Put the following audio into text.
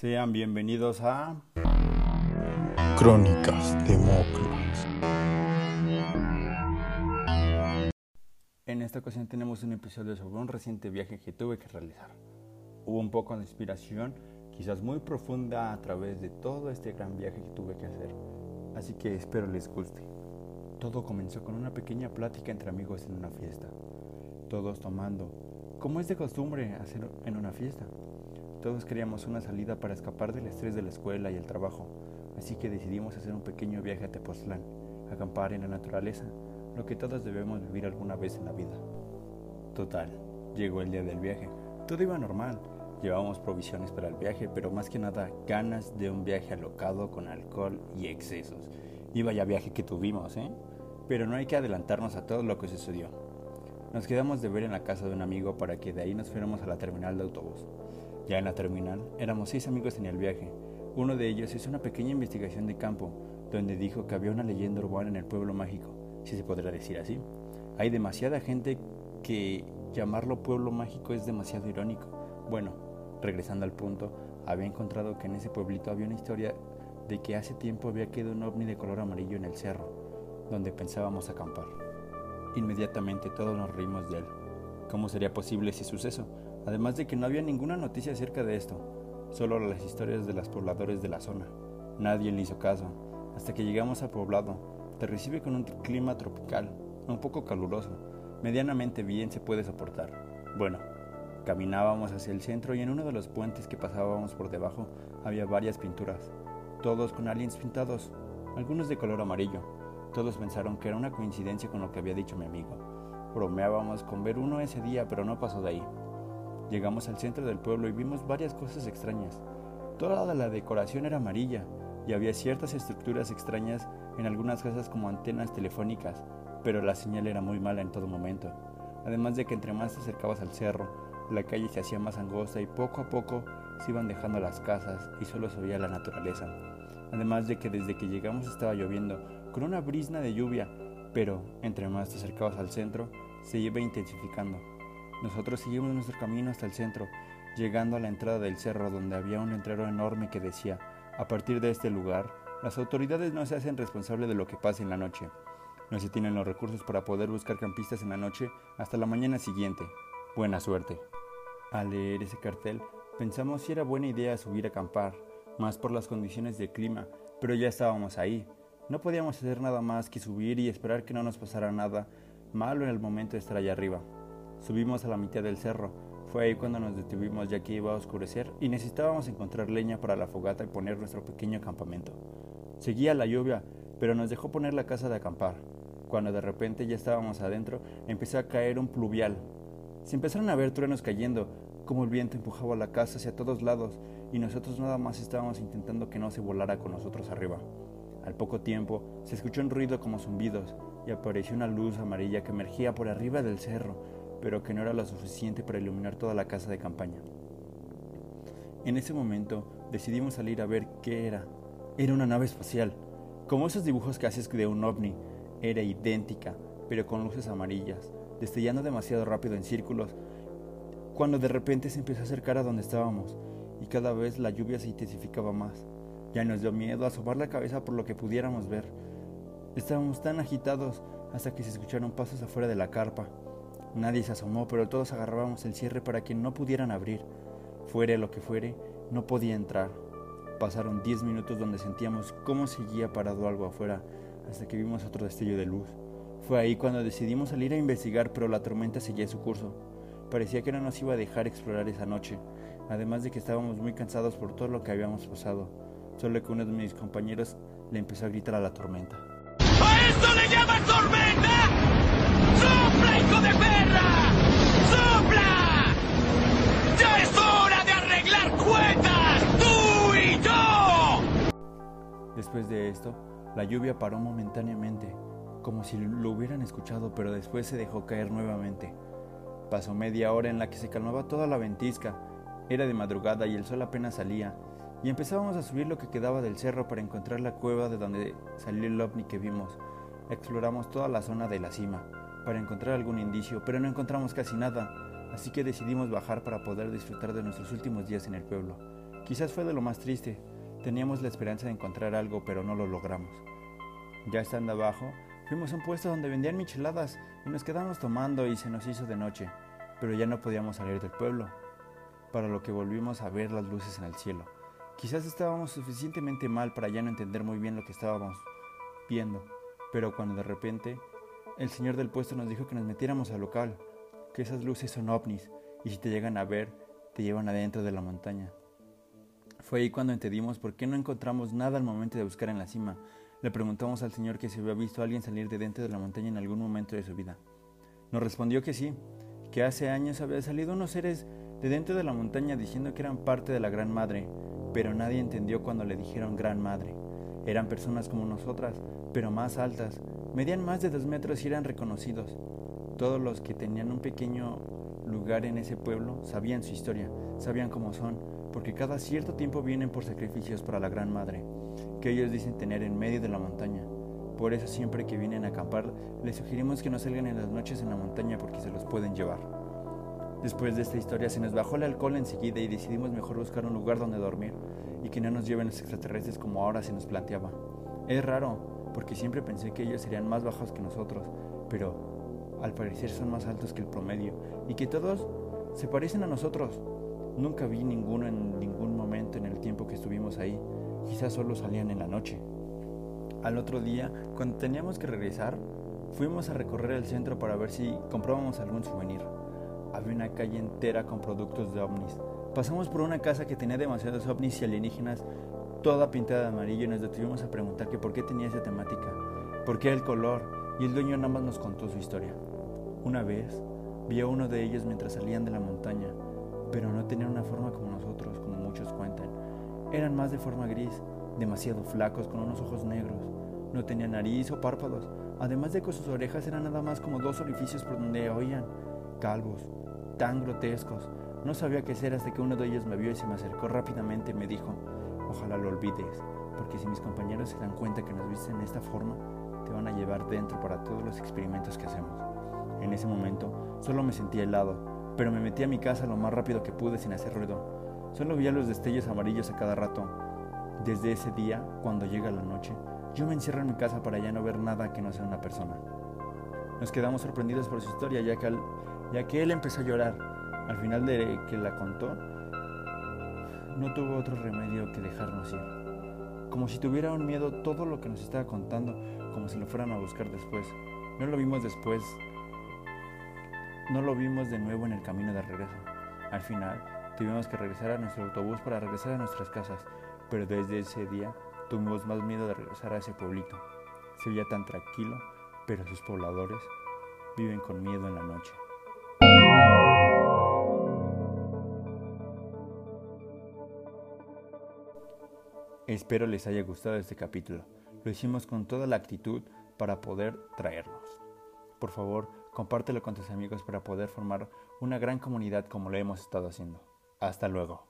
Sean bienvenidos a Crónicas de Moclas. En esta ocasión tenemos un episodio sobre un reciente viaje que tuve que realizar. Hubo un poco de inspiración, quizás muy profunda a través de todo este gran viaje que tuve que hacer, así que espero les guste. Todo comenzó con una pequeña plática entre amigos en una fiesta, todos tomando, como es de costumbre hacer en una fiesta. Todos queríamos una salida para escapar del estrés de la escuela y el trabajo, así que decidimos hacer un pequeño viaje a Tepoztlán, acampar en la naturaleza, lo que todos debemos vivir alguna vez en la vida. Total, llegó el día del viaje. Todo iba normal. Llevábamos provisiones para el viaje, pero más que nada ganas de un viaje alocado con alcohol y excesos. Y vaya viaje que tuvimos, ¿eh? Pero no hay que adelantarnos a todo lo que sucedió. Nos quedamos de ver en la casa de un amigo para que de ahí nos fuéramos a la terminal de autobús. Ya en la terminal, éramos seis amigos en el viaje. Uno de ellos hizo una pequeña investigación de campo, donde dijo que había una leyenda urbana en el pueblo mágico, si se podrá decir así. Hay demasiada gente que llamarlo pueblo mágico es demasiado irónico. Bueno, regresando al punto, había encontrado que en ese pueblito había una historia de que hace tiempo había quedado un ovni de color amarillo en el cerro, donde pensábamos acampar. Inmediatamente todos nos reímos de él. ¿Cómo sería posible ese suceso? Además de que no había ninguna noticia acerca de esto, solo las historias de los pobladores de la zona. Nadie le hizo caso, hasta que llegamos al poblado. Te recibe con un clima tropical, un poco caluroso, medianamente bien se puede soportar. Bueno, caminábamos hacia el centro y en uno de los puentes que pasábamos por debajo había varias pinturas, todos con aliens pintados, algunos de color amarillo. Todos pensaron que era una coincidencia con lo que había dicho mi amigo. Bromeábamos con ver uno ese día, pero no pasó de ahí. Llegamos al centro del pueblo y vimos varias cosas extrañas. Toda la decoración era amarilla y había ciertas estructuras extrañas en algunas casas como antenas telefónicas, pero la señal era muy mala en todo momento. Además de que entre más te acercabas al cerro, la calle se hacía más angosta y poco a poco se iban dejando las casas y solo se veía la naturaleza. Además de que desde que llegamos estaba lloviendo, con una brisna de lluvia, pero entre más te acercabas al centro, se iba intensificando. Nosotros seguimos nuestro camino hasta el centro, llegando a la entrada del cerro donde había un letrero enorme que decía, a partir de este lugar, las autoridades no se hacen responsables de lo que pase en la noche. No se tienen los recursos para poder buscar campistas en la noche hasta la mañana siguiente. Buena suerte. Al leer ese cartel, pensamos si era buena idea subir a acampar, más por las condiciones del clima, pero ya estábamos ahí. No podíamos hacer nada más que subir y esperar que no nos pasara nada malo en el momento de estar allá arriba. Subimos a la mitad del cerro. Fue ahí cuando nos detuvimos ya que iba a oscurecer y necesitábamos encontrar leña para la fogata y poner nuestro pequeño campamento. Seguía la lluvia, pero nos dejó poner la casa de acampar. Cuando de repente ya estábamos adentro, empezó a caer un pluvial. Se empezaron a ver truenos cayendo, como el viento empujaba la casa hacia todos lados y nosotros nada más estábamos intentando que no se volara con nosotros arriba. Al poco tiempo se escuchó un ruido como zumbidos y apareció una luz amarilla que emergía por arriba del cerro, pero que no era lo suficiente para iluminar toda la casa de campaña. En ese momento decidimos salir a ver qué era. Era una nave espacial, como esos dibujos que haces de un ovni. Era idéntica, pero con luces amarillas, destellando demasiado rápido en círculos, cuando de repente se empezó a acercar a donde estábamos, y cada vez la lluvia se intensificaba más. Ya nos dio miedo asomar la cabeza por lo que pudiéramos ver. Estábamos tan agitados hasta que se escucharon pasos afuera de la carpa. Nadie se asomó, pero todos agarrábamos el cierre para que no pudieran abrir. Fuere lo que fuere, no podía entrar. Pasaron diez minutos donde sentíamos cómo seguía parado algo afuera, hasta que vimos otro destello de luz. Fue ahí cuando decidimos salir a investigar, pero la tormenta seguía su curso. Parecía que no nos iba a dejar explorar esa noche, además de que estábamos muy cansados por todo lo que habíamos pasado solo que uno de mis compañeros le empezó a gritar a la tormenta. ¡A esto le llaman tormenta! ¡Sopla, hijo de perra! ¡Sopla! ¡Ya es hora de arreglar cuentas! ¡Tú y yo! Después de esto, la lluvia paró momentáneamente, como si lo hubieran escuchado, pero después se dejó caer nuevamente. Pasó media hora en la que se calmaba toda la ventisca. Era de madrugada y el sol apenas salía, y empezábamos a subir lo que quedaba del cerro para encontrar la cueva de donde salió el ovni que vimos. Exploramos toda la zona de la cima para encontrar algún indicio, pero no encontramos casi nada, así que decidimos bajar para poder disfrutar de nuestros últimos días en el pueblo, Quizás fue de lo más triste. Teníamos la esperanza de encontrar algo, pero no lo logramos. Ya estando abajo, fuimos a un puesto donde vendían micheladas y nos quedamos tomando y se nos hizo de noche, pero ya no podíamos salir del pueblo, para lo que volvimos a ver las luces en el cielo. Quizás estábamos suficientemente mal para ya no entender muy bien lo que estábamos viendo, pero cuando de repente el señor del puesto nos dijo que nos metiéramos al local, que esas luces son ovnis y si te llegan a ver, te llevan adentro de la montaña. Fue ahí cuando entendimos por qué no encontramos nada al momento de buscar en la cima. Le preguntamos al Señor que si había visto a alguien salir de dentro de la montaña en algún momento de su vida. Nos respondió que sí, que hace años había salido unos seres de dentro de la montaña diciendo que eran parte de la Gran Madre, pero nadie entendió cuando le dijeron Gran Madre. Eran personas como nosotras, pero más altas, medían más de dos metros y eran reconocidos. Todos los que tenían un pequeño lugar en ese pueblo sabían su historia, sabían cómo son, porque cada cierto tiempo vienen por sacrificios para la Gran Madre, que ellos dicen tener en medio de la montaña. Por eso siempre que vienen a acampar, les sugerimos que no salgan en las noches en la montaña porque se los pueden llevar. Después de esta historia se nos bajó el alcohol enseguida y decidimos mejor buscar un lugar donde dormir y que no nos lleven los extraterrestres como ahora se nos planteaba. Es raro, porque siempre pensé que ellos serían más bajos que nosotros, pero al parecer son más altos que el promedio y que todos se parecen a nosotros. Nunca vi ninguno en ningún momento en el tiempo que estuvimos ahí, quizás solo salían en la noche. Al otro día, cuando teníamos que regresar, fuimos a recorrer el centro para ver si comprábamos algún souvenir. Había una calle entera con productos de ovnis. Pasamos por una casa que tenía demasiados ovnis y alienígenas, toda pintada de amarillo, y nos detuvimos a preguntar que por qué tenía esa temática, por qué el color, y el dueño nada más nos contó su historia. Una vez, vi a uno de ellos mientras salían de la montaña, pero no tenían una forma como nosotros, como muchos cuentan. Eran más de forma gris, demasiado flacos, con unos ojos negros. No tenían nariz o párpados, además de que sus orejas eran nada más como dos orificios por donde oían, calvos, tan grotescos. No sabía qué hacer hasta que uno de ellos me vio y se me acercó rápidamente y me dijo, ojalá lo olvides, porque si mis compañeros se dan cuenta que nos visten de esta forma, te van a llevar dentro para todos los experimentos que hacemos. En ese momento solo me sentía helado, pero me metí a mi casa lo más rápido que pude sin hacer ruido. Solo veía los destellos amarillos a cada rato. Desde ese día, cuando llega la noche, yo me encierro en mi casa para ya no ver nada que no sea una persona. Nos quedamos sorprendidos por su historia, ya que ya que él empezó a llorar. Al final de que la contó, no tuvo otro remedio que dejarnos ir. Como si tuviera un miedo todo lo que nos estaba contando, como si lo fueran a buscar después. No lo vimos después, no lo vimos de nuevo en el camino de regreso. Al final, tuvimos que regresar a nuestro autobús para regresar a nuestras casas, pero desde ese día tuvimos más miedo de regresar a ese pueblito. Se veía tan tranquilo, pero sus pobladores viven con miedo en la noche. Espero les haya gustado este capítulo. Lo hicimos con toda la actitud para poder traerlos. Por favor, compártelo con tus amigos para poder formar una gran comunidad como lo hemos estado haciendo. Hasta luego.